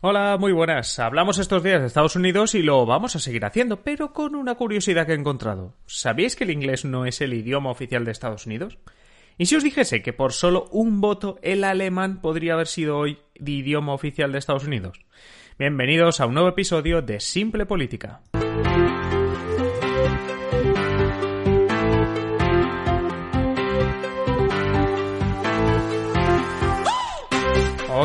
Hola, muy buenas. Hablamos estos días de Estados Unidos y lo vamos a seguir haciendo, pero con una curiosidad que he encontrado. ¿Sabíais que el inglés no es el idioma oficial de Estados Unidos? ¿Y si os dijese que por solo un voto el alemán podría haber sido hoy de idioma oficial de Estados Unidos? Bienvenidos a un nuevo episodio de Simple Política.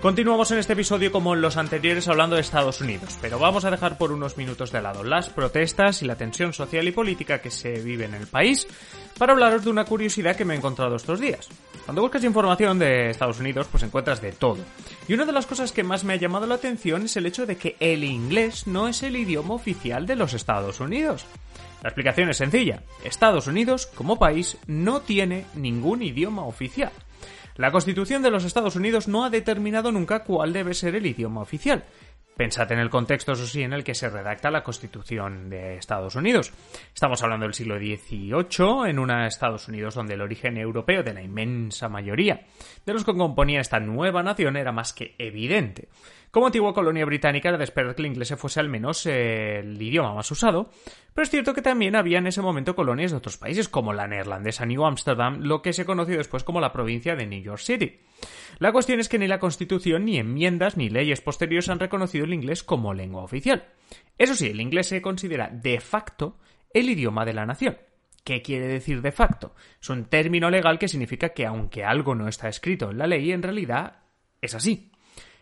Continuamos en este episodio como en los anteriores hablando de Estados Unidos, pero vamos a dejar por unos minutos de lado las protestas y la tensión social y política que se vive en el país para hablaros de una curiosidad que me he encontrado estos días. Cuando buscas información de Estados Unidos, pues encuentras de todo. Y una de las cosas que más me ha llamado la atención es el hecho de que el inglés no es el idioma oficial de los Estados Unidos. La explicación es sencilla. Estados Unidos, como país, no tiene ningún idioma oficial. La Constitución de los Estados Unidos no ha determinado nunca cuál debe ser el idioma oficial. Pensad en el contexto, eso sí, en el que se redacta la Constitución de Estados Unidos. Estamos hablando del siglo XVIII, en una Estados Unidos donde el origen europeo de la inmensa mayoría de los que componían esta nueva nación era más que evidente. Como antigua colonia británica era de esperar que el inglés fuese al menos el idioma más usado, pero es cierto que también había en ese momento colonias de otros países, como la neerlandesa New Amsterdam, lo que se conoció después como la provincia de New York City. La cuestión es que ni la Constitución, ni enmiendas, ni leyes posteriores han reconocido el inglés como lengua oficial. Eso sí, el inglés se considera de facto el idioma de la nación. ¿Qué quiere decir de facto? Es un término legal que significa que aunque algo no está escrito en la ley, en realidad es así.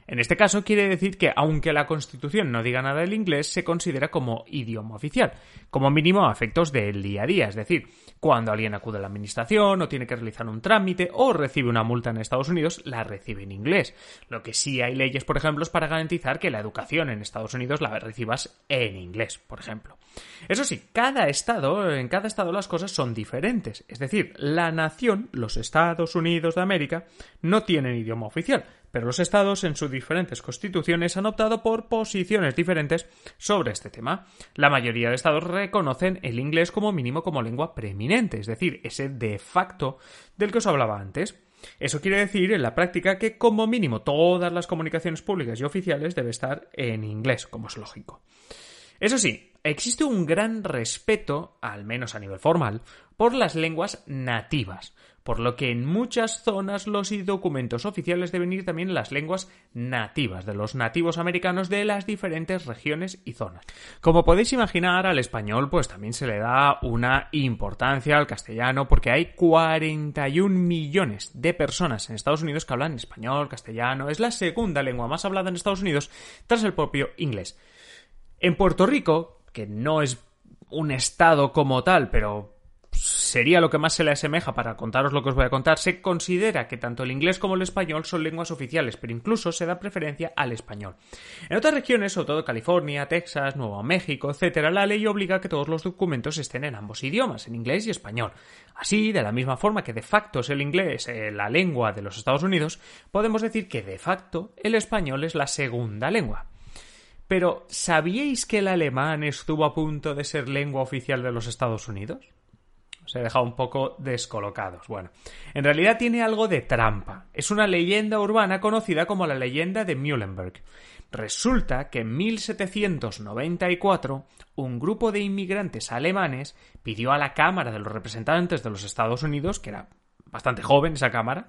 En este caso quiere decir que, aunque la Constitución no diga nada del inglés, se considera como idioma oficial, como mínimo a efectos del día a día, es decir, cuando alguien acude a la administración o tiene que realizar un trámite o recibe una multa en Estados Unidos, la recibe en inglés. Lo que sí hay leyes, por ejemplo, es para garantizar que la educación en Estados Unidos la recibas en inglés, por ejemplo. Eso sí, cada estado, en cada estado las cosas son diferentes, es decir, la nación, los Estados Unidos de América, no tienen idioma oficial, pero los estados en sus diferentes constituciones han optado por posiciones diferentes sobre este tema. La mayoría de estados reconocen el inglés como mínimo como lengua preeminente, es decir, ese de facto del que os hablaba antes. Eso quiere decir en la práctica que como mínimo todas las comunicaciones públicas y oficiales deben estar en inglés, como es lógico. Eso sí, existe un gran respeto, al menos a nivel formal, por las lenguas nativas, por lo que en muchas zonas los documentos oficiales deben ir también las lenguas nativas de los nativos americanos de las diferentes regiones y zonas. Como podéis imaginar, al español pues también se le da una importancia al castellano porque hay 41 millones de personas en Estados Unidos que hablan español, castellano, es la segunda lengua más hablada en Estados Unidos tras el propio inglés. En Puerto Rico, que no es un estado como tal, pero sería lo que más se le asemeja para contaros lo que os voy a contar, se considera que tanto el inglés como el español son lenguas oficiales, pero incluso se da preferencia al español. En otras regiones, sobre todo California, Texas, Nuevo México, etc., la ley obliga a que todos los documentos estén en ambos idiomas, en inglés y español. Así, de la misma forma que de facto es el inglés eh, la lengua de los Estados Unidos, podemos decir que de facto el español es la segunda lengua. Pero, ¿sabíais que el alemán estuvo a punto de ser lengua oficial de los Estados Unidos? Se he dejado un poco descolocados. Bueno, en realidad tiene algo de trampa. Es una leyenda urbana conocida como la leyenda de Muhlenberg. Resulta que en 1794 un grupo de inmigrantes alemanes pidió a la Cámara de los Representantes de los Estados Unidos, que era bastante joven esa Cámara,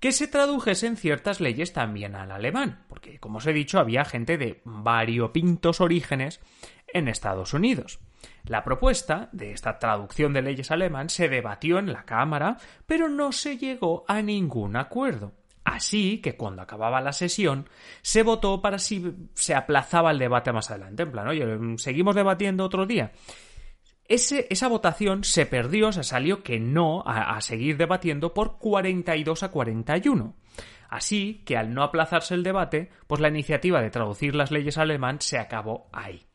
que se tradujesen ciertas leyes también al alemán, porque como os he dicho había gente de variopintos orígenes en Estados Unidos. La propuesta de esta traducción de leyes alemán se debatió en la Cámara, pero no se llegó a ningún acuerdo. Así que cuando acababa la sesión se votó para si se aplazaba el debate más adelante. En plan, oye, seguimos debatiendo otro día. esa votación se perdió, se salió que no a, a seguir debatiendo por 42 a 41. Así que al no aplazarse el debate, pues la iniciativa de traducir las leyes alemán se acabó ahí.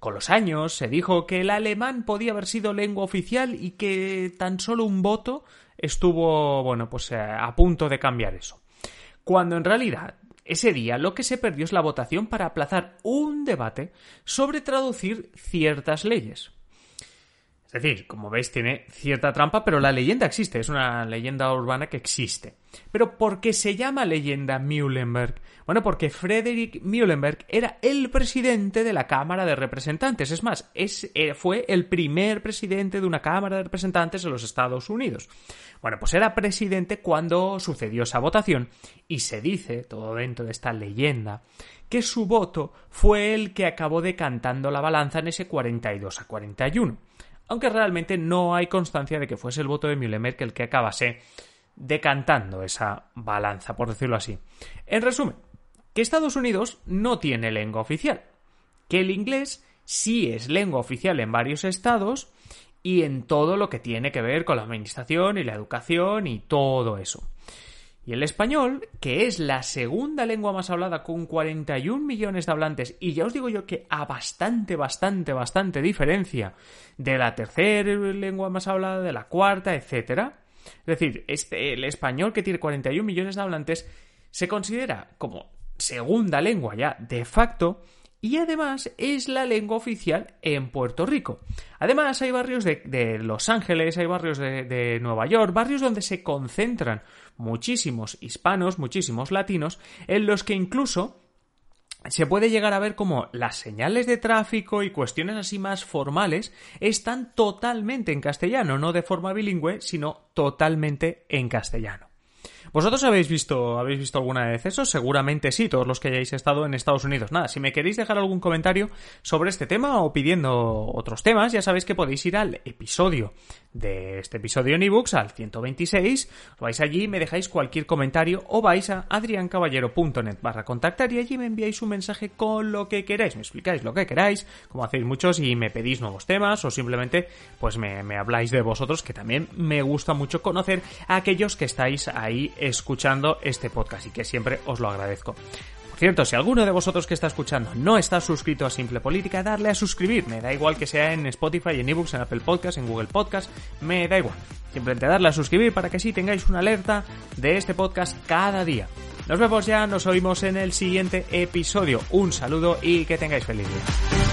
Con los años se dijo que el alemán podía haber sido lengua oficial y que tan solo un voto estuvo, bueno, pues eh, a punto de cambiar eso. Cuando en realidad ese día lo que se perdió es la votación para aplazar un debate sobre traducir ciertas leyes. Es decir, como veis, tiene cierta trampa, pero la leyenda existe, es una leyenda urbana que existe. Pero ¿por qué se llama leyenda Muhlenberg? Bueno, porque Frederick Muhlenberg era el presidente de la Cámara de Representantes. Es más, eh, fue el primer presidente de una Cámara de Representantes en los Estados Unidos. Bueno, pues era presidente cuando sucedió esa votación y se dice, todo dentro de esta leyenda, que su voto fue el que acabó decantando la balanza en ese 42 a 41 aunque realmente no hay constancia de que fuese el voto de Muhlenberg el que acabase decantando esa balanza, por decirlo así. En resumen, que Estados Unidos no tiene lengua oficial, que el inglés sí es lengua oficial en varios estados y en todo lo que tiene que ver con la administración y la educación y todo eso. Y el español, que es la segunda lengua más hablada con 41 millones de hablantes, y ya os digo yo que a bastante, bastante, bastante diferencia de la tercera lengua más hablada, de la cuarta, etc. Es decir, este, el español que tiene 41 millones de hablantes se considera como segunda lengua ya de facto y además es la lengua oficial en Puerto Rico. Además hay barrios de, Los Ángeles, hay barrios de, de, Nueva York, barrios donde se concentran muchísimos hispanos, muchísimos latinos, en los que incluso se puede llegar a ver como las señales de tráfico y cuestiones así más formales están totalmente en castellano, no de forma bilingüe, sino totalmente en castellano. ¿Vosotros habéis visto, habéis visto alguna vez eso? Seguramente sí, todos los que hayáis estado en Estados Unidos. Nada, si me queréis dejar algún comentario sobre este tema o pidiendo otros temas, ya sabéis que podéis ir al episodio de este episodio en ebooks, al 126, vais allí, me dejáis cualquier comentario o vais a adriancaballero.net barra contactar y allí me enviáis un mensaje con lo que queráis, me explicáis lo que queráis, como hacéis muchos y me pedís nuevos temas o simplemente pues me, me habláis de vosotros, que también me gusta mucho conocer a aquellos que estáis ahí escuchando este podcast y que siempre os lo agradezco. Por cierto, si alguno de vosotros que está escuchando no está suscrito a Simple Política, darle a suscribir. Me da igual que sea en Spotify, en eBooks, en Apple Podcast, en Google Podcast, me da igual. Simplemente darle a suscribir para que así tengáis una alerta de este podcast cada día. Nos vemos ya, nos oímos en el siguiente episodio. Un saludo y que tengáis feliz día.